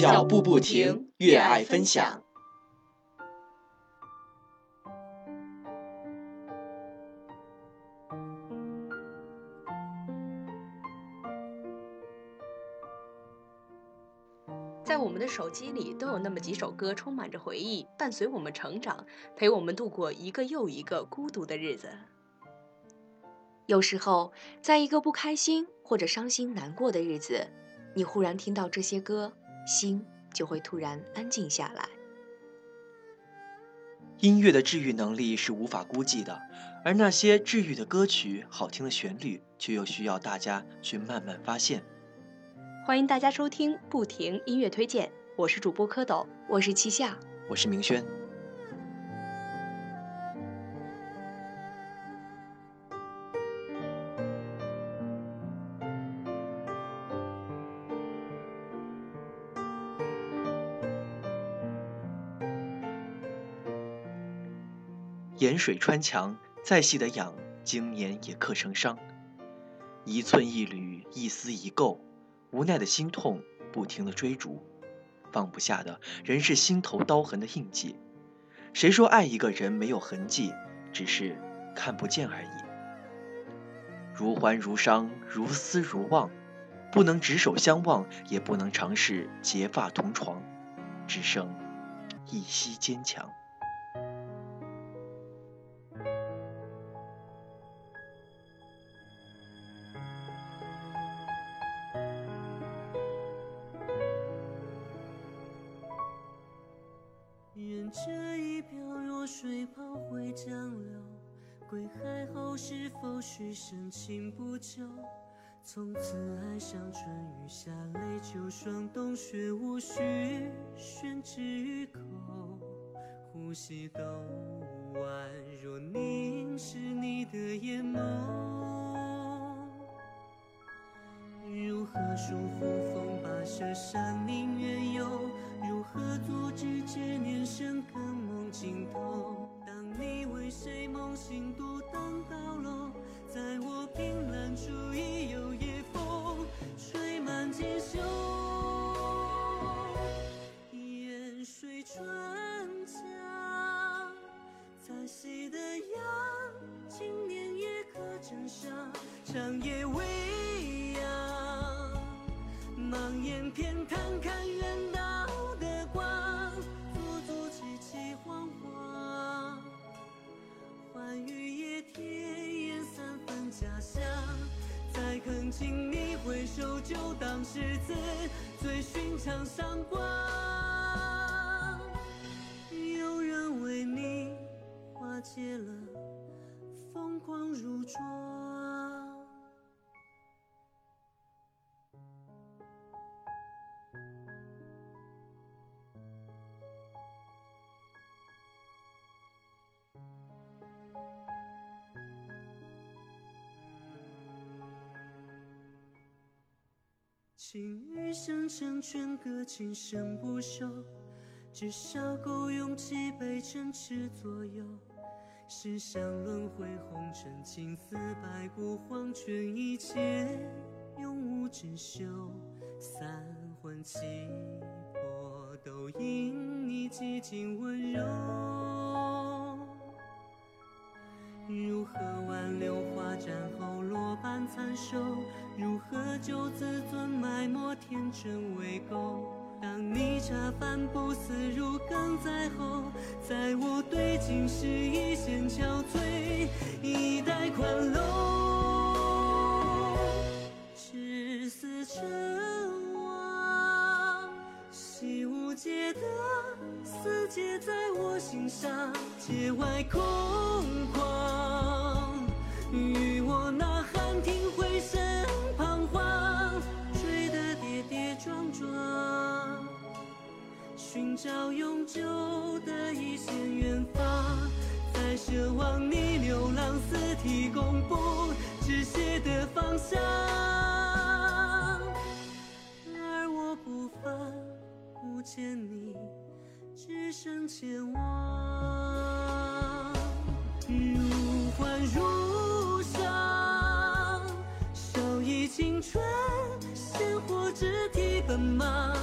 脚步不停，越爱分享。在我们的手机里都有那么几首歌，充满着回忆，伴随我们成长，陪我们度过一个又一个孤独的日子。有时候，在一个不开心或者伤心难过的日子，你忽然听到这些歌，心就会突然安静下来。音乐的治愈能力是无法估计的，而那些治愈的歌曲、好听的旋律，却又需要大家去慢慢发现。欢迎大家收听不停音乐推荐，我是主播蝌蚪，我是七夏，我是明轩。盐水穿墙，再细的痒，经年也刻成伤。一寸一缕，一丝一垢，无奈的心痛，不停的追逐，放不下的仍是心头刀痕的印记。谁说爱一个人没有痕迹，只是看不见而已。如欢如伤，如思如望，不能执手相望，也不能尝试结发同床，只剩一息坚强。从此爱上春雨夏雷秋霜冬雪无需宣之于口，呼吸都宛若凝视你的眼眸。如何束缚风跋涉山林远游？如何阻止执念深根梦尽头？当你为谁梦醒独登高楼，在我凭栏处已有夜风吹满襟袖。烟水春江，残夕的阳，今年也可枕上，长夜未央，忙眼偏看看远道的光，足足凄凄惶惶，欢愉夜天。家乡，再恳请你回首，就当是次最寻常闪光。情欲生成全个情深不寿，至少够勇气背城池左右。世上轮回红尘，青丝白骨黄泉，一切永无止休。三魂七魄都因你寂静温柔。如何挽留花绽后落瓣残收？如何救自尊埋没天真未够？当你茶饭不思如鲠在喉，在我对镜时一线憔悴，一代宽楼。至死成王，习无解的死结在我心上，界外空旷。找永久的一线远方，在奢望你流浪四体公布止血的方向，而我不凡不见你，只剩前往，如幻如。青春，鲜活肢体。奔忙，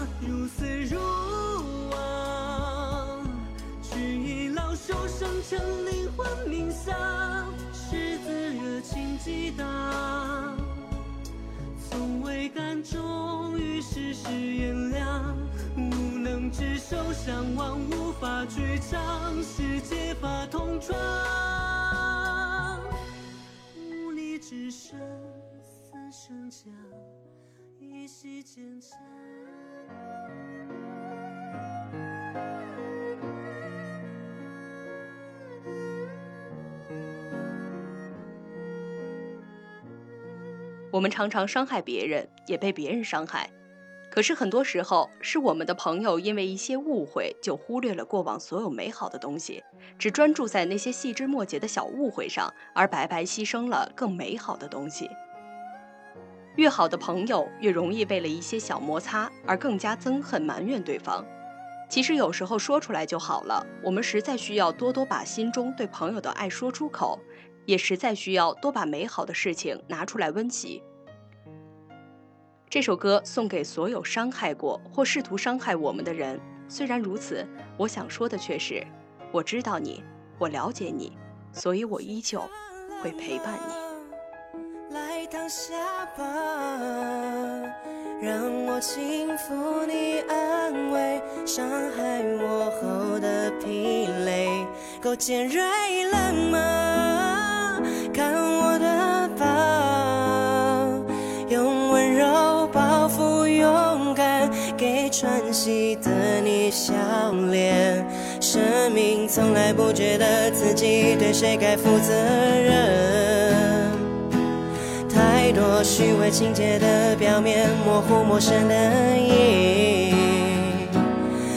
成灵魂冥想，赤子热情激荡，从未敢忠于世事炎凉，无能执手相望，无法去尝世界法同闯，无力只剩死生将。依稀坚强。我们常常伤害别人，也被别人伤害。可是很多时候，是我们的朋友因为一些误会，就忽略了过往所有美好的东西，只专注在那些细枝末节的小误会上，而白白牺牲了更美好的东西。越好的朋友，越容易为了一些小摩擦而更加憎恨、埋怨对方。其实有时候说出来就好了。我们实在需要多多把心中对朋友的爱说出口，也实在需要多把美好的事情拿出来温习。这首歌送给所有伤害过或试图伤害我们的人。虽然如此，我想说的却是：我知道你，我了解你，所以我依旧会陪伴你。来躺下吧，让我轻抚你安慰，伤害我后的疲累，够尖锐了吗？喘息的你笑脸。生命从来不觉得自己对谁该负责任。太多虚伪情节的表面，模糊陌生的影，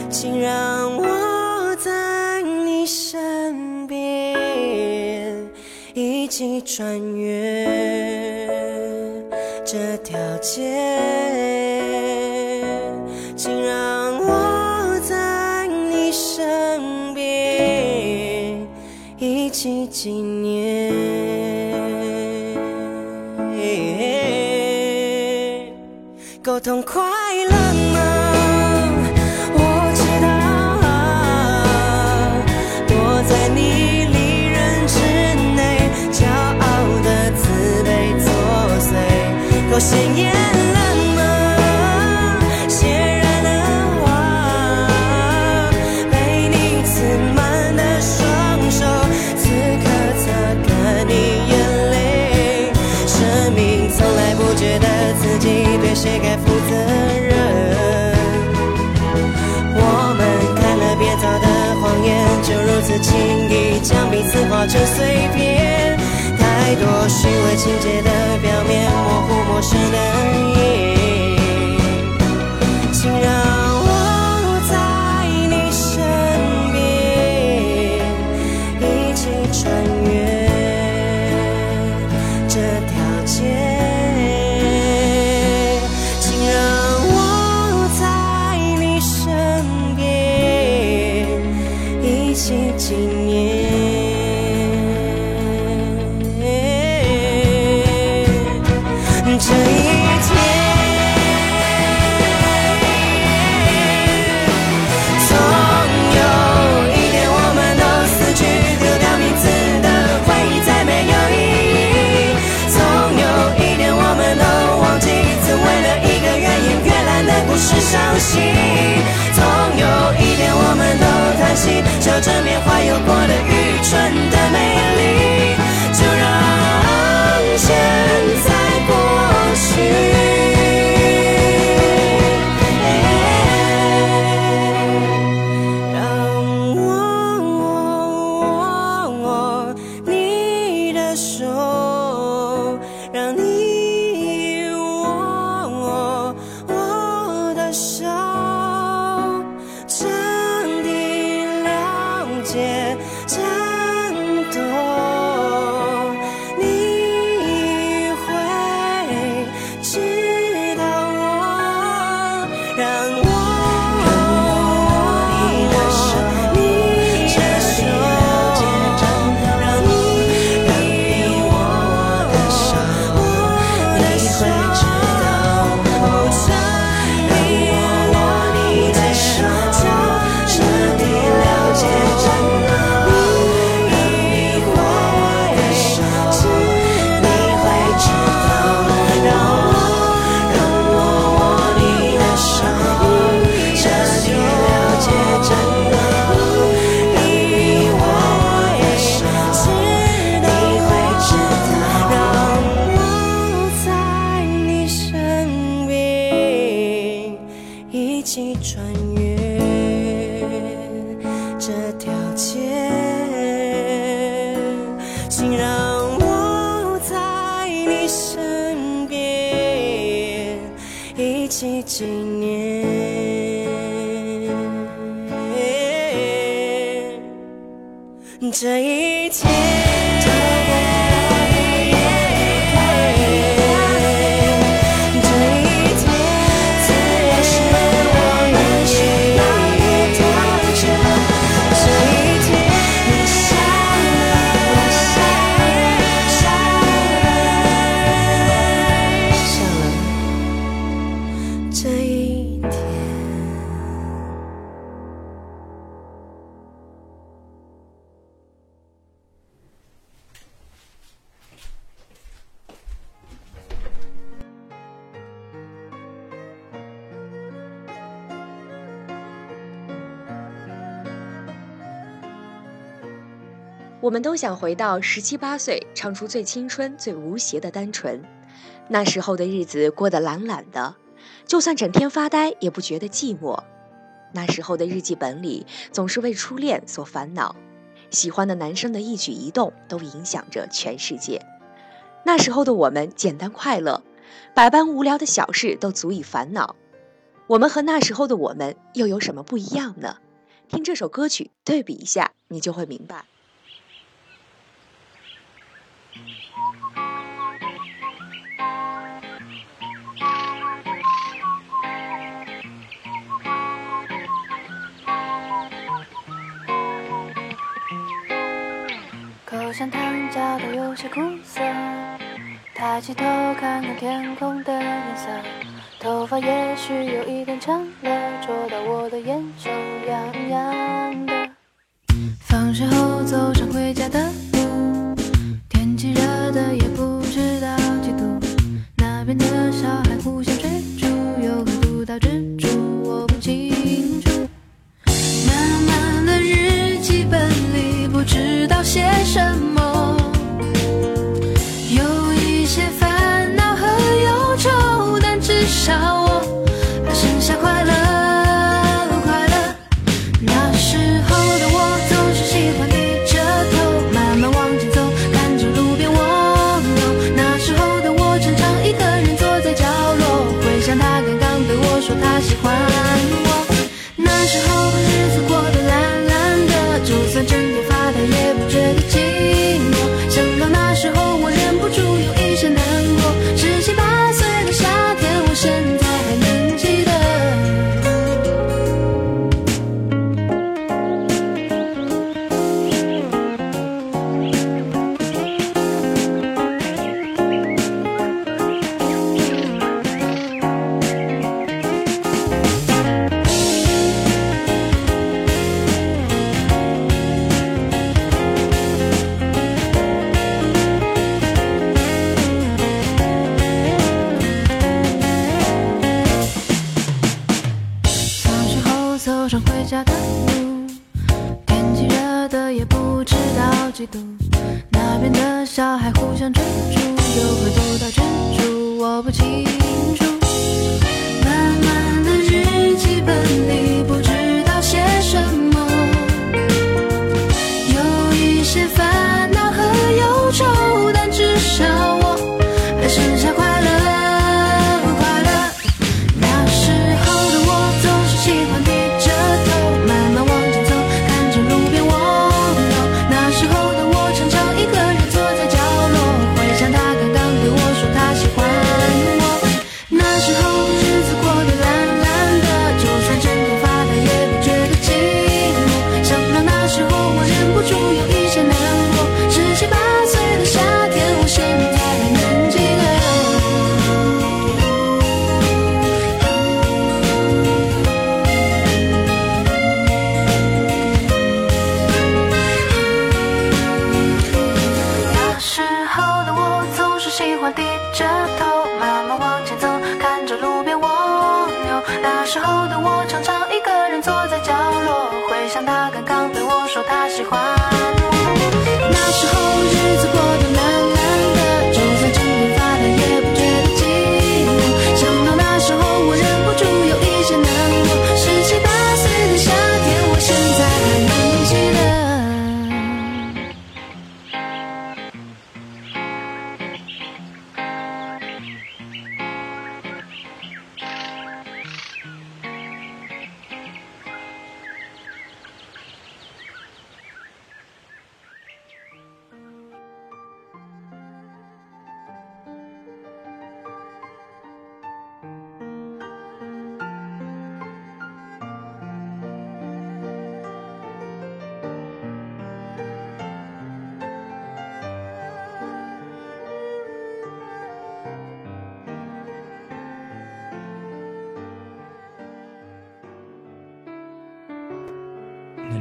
请让我在你身边，一起穿越这条街。纪念。够痛快了吗？我知道，躲在你利刃之内，骄傲的自卑作祟，够鲜艳着碎片。太多虚伪情节的表面，模糊陌生的心。总有一天，我们都叹息，笑着缅怀有过的我们都想回到十七八岁唱出最青春最无邪的单纯。那时候的日子过得懒懒的就算整天发呆也不觉得寂寞。那时候的日记本里总是为初恋所烦恼喜欢的男生的一举一动都影响着全世界。那时候的我们简单快乐百般无聊的小事都足以烦恼。我们和那时候的我们又有什么不一样呢？听这首歌曲对比一下你就会明白。像糖叫的有些苦涩，抬起头看看天空的颜色，头发也许有一点长了，戳到我的眼球，痒痒的。放学后走上回家的。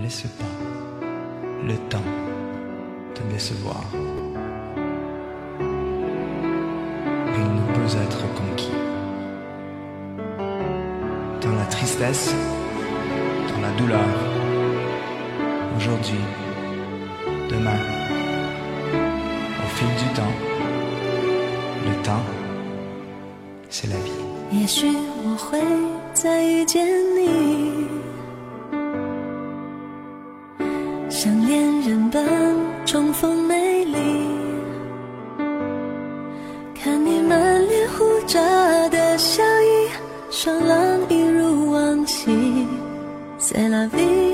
Laisse pas le temps te décevoir. Il ne peut être conquis. Dans la tristesse, dans la douleur, aujourd'hui, demain, au fil du temps, le temps, c'est la vie. 像恋人般重逢美丽。看你满脸胡渣的笑意，爽朗一如往昔。C'est la vie,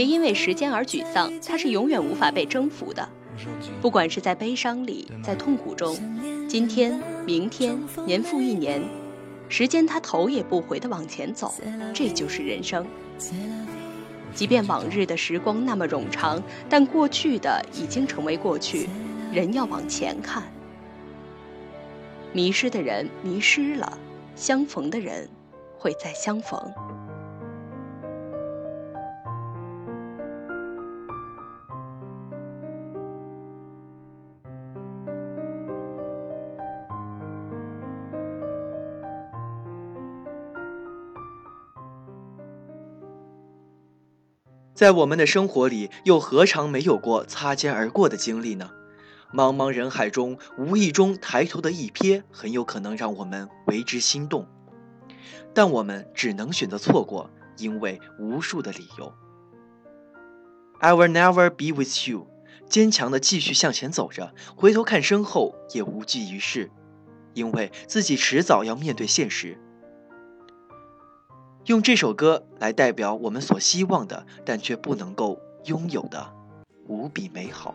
别因为时间而沮丧，它是永远无法被征服的。不管是在悲伤里，在痛苦中，今天、明天，年复一年，时间它头也不回地往前走，这就是人生。即便往日的时光那么冗长，但过去的已经成为过去，人要往前看。迷失的人迷失了，相逢的人会再相逢。在我们的生活里，又何尝没有过擦肩而过的经历呢？茫茫人海中，无意中抬头的一瞥，很有可能让我们为之心动，但我们只能选择错过，因为无数的理由。I will never be with you，坚强的继续向前走着，回头看身后也无济于事，因为自己迟早要面对现实。用这首歌来代表我们所希望的，但却不能够拥有的无比美好。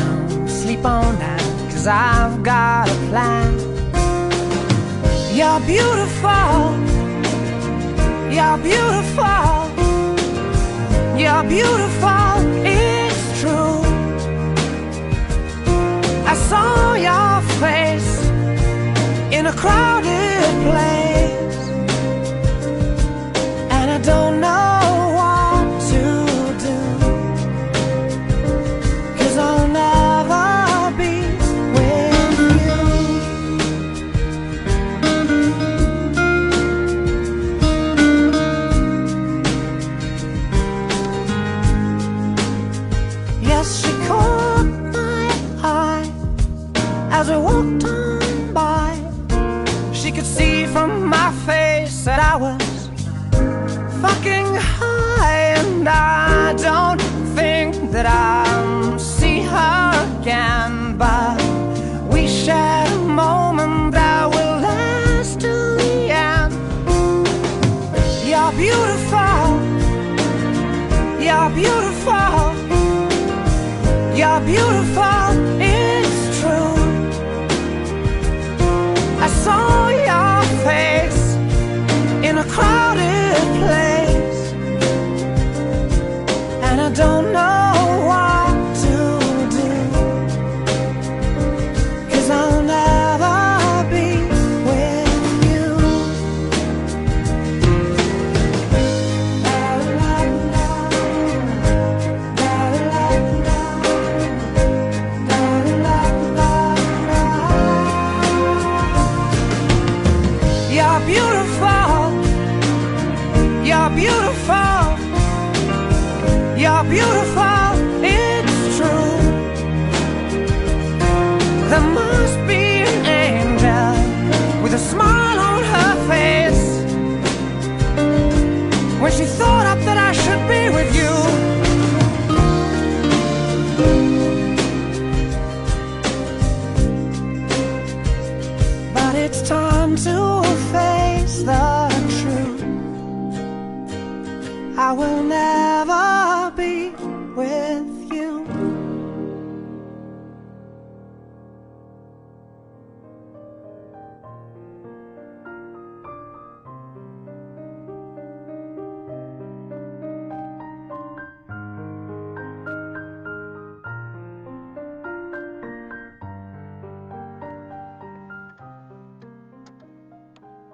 sleep on that, cause I've got a plan. You're beautiful. You're beautiful. You're beautiful, it's true. I saw your face in a crowded place, and I don't know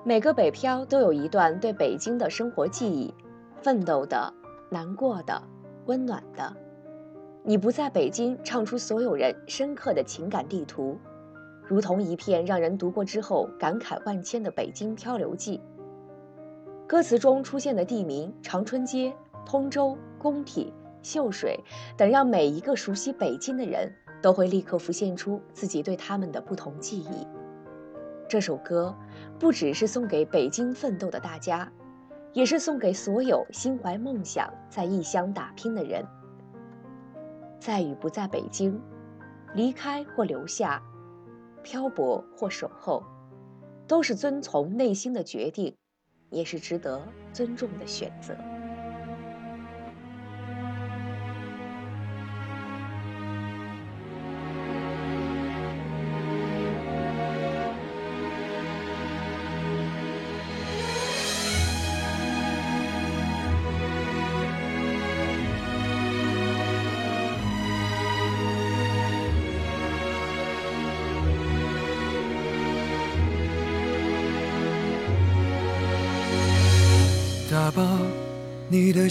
每个北漂都有一段对北京的生活记忆，奋斗的、难过的、温暖的。你不在北京，唱出所有人深刻的情感地图，如同一片让人读过之后感慨万千的《北京漂流记》。歌词中出现的地名长春街、通州、工体、秀水等，让每一个熟悉北京的人都会立刻浮现出自己对他们的不同记忆。这首歌不只是送给北京奋斗的大家，也是送给所有心怀梦想在异乡打拼的人。在与不在北京，离开或留下，漂泊或守候，都是遵从内心的决定，也是值得尊重的选择。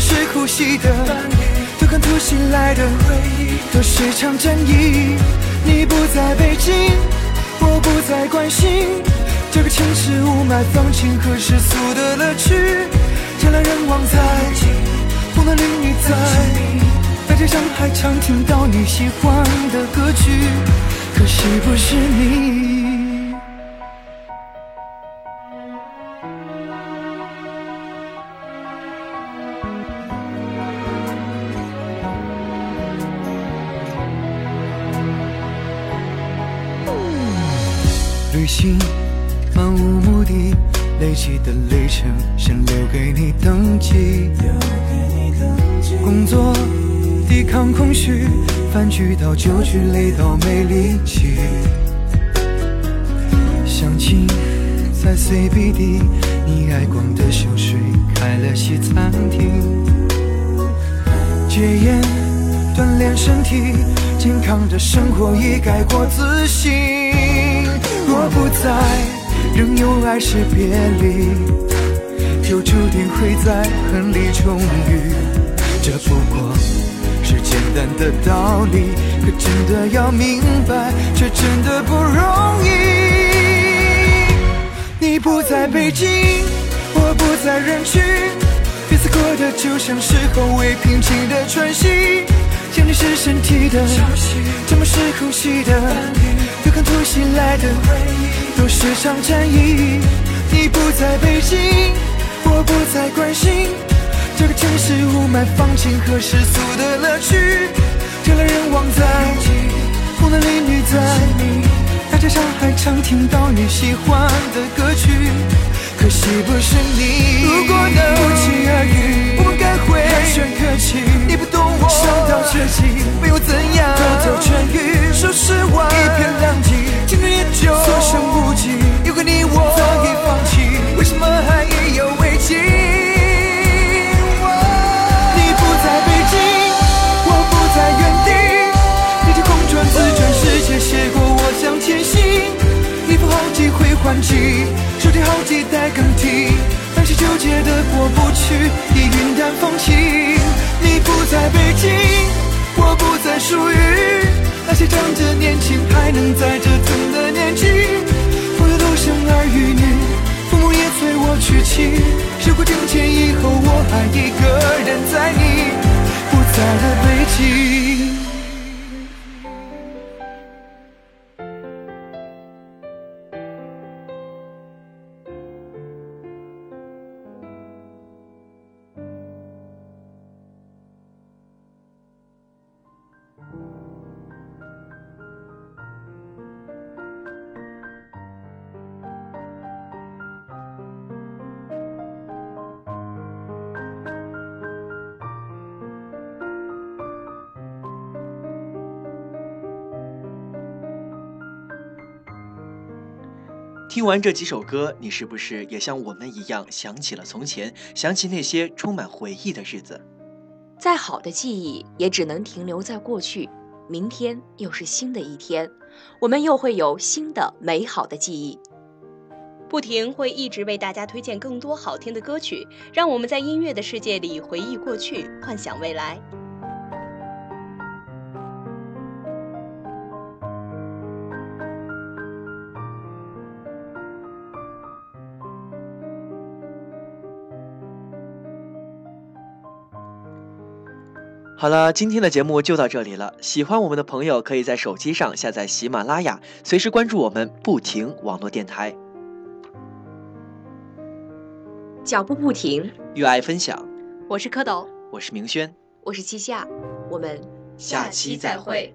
是呼吸的？都看突袭来的回忆，都是场战役。你不在北京，我不再关心这个城市雾霾、放晴和世俗的乐趣。人来人往在，风的淋雨在，大街上还常听到你喜欢的歌曲，可惜不是你。旅行漫无目的，累积的里程先留给你登记。工作抵抗空虚，饭局到酒局累到没力气。相亲在 CBD，你爱逛的秀水开了西餐厅。戒烟锻炼身体，健康的生活已改过自新。若不在，仍有爱是别离，就注定会在恨里重遇。这不过是简单的道理，可真的要明白，却真的不容易。你不在北京，我不在人群，彼此过得就像是后未平静的喘息。想你是身体的，沉默是呼吸的，对抗突袭来的回忆，都是场战役。你不在北京，我不再关心这个城市雾霾、放晴和世俗的乐趣。人来人往在，风男丽女在，大街上还常听到你喜欢的歌曲，可惜不是你。如果能不期而遇，我们该会寒暄客气。你不懂我，伤到绝境，没有怎样，都都痊愈。说实话，一片狼藉，青春也就所剩无几。有个你我早已放弃，为什么还意犹未尽？你不在北京，我不在原地，地球空转自转，世界斜过我向前行。衣服好几回换季，纠结的过不去，已云淡风轻。你不在北京，我不再属于那些仗着年轻还能在折腾的年纪。朋友都生儿育女，父母也催我娶妻。时过境迁以后，我还一个人在你不在的北京。听完这几首歌，你是不是也像我们一样想起了从前，想起那些充满回忆的日子？再好的记忆也只能停留在过去。明天又是新的一天，我们又会有新的美好的记忆。不停会一直为大家推荐更多好听的歌曲，让我们在音乐的世界里回忆过去，幻想未来。好了，今天的节目就到这里了。喜欢我们的朋友，可以在手机上下载喜马拉雅，随时关注我们不停网络电台，脚步不停，与爱分享。我是蝌蚪，我是明轩，我是七夏，我们下期再会。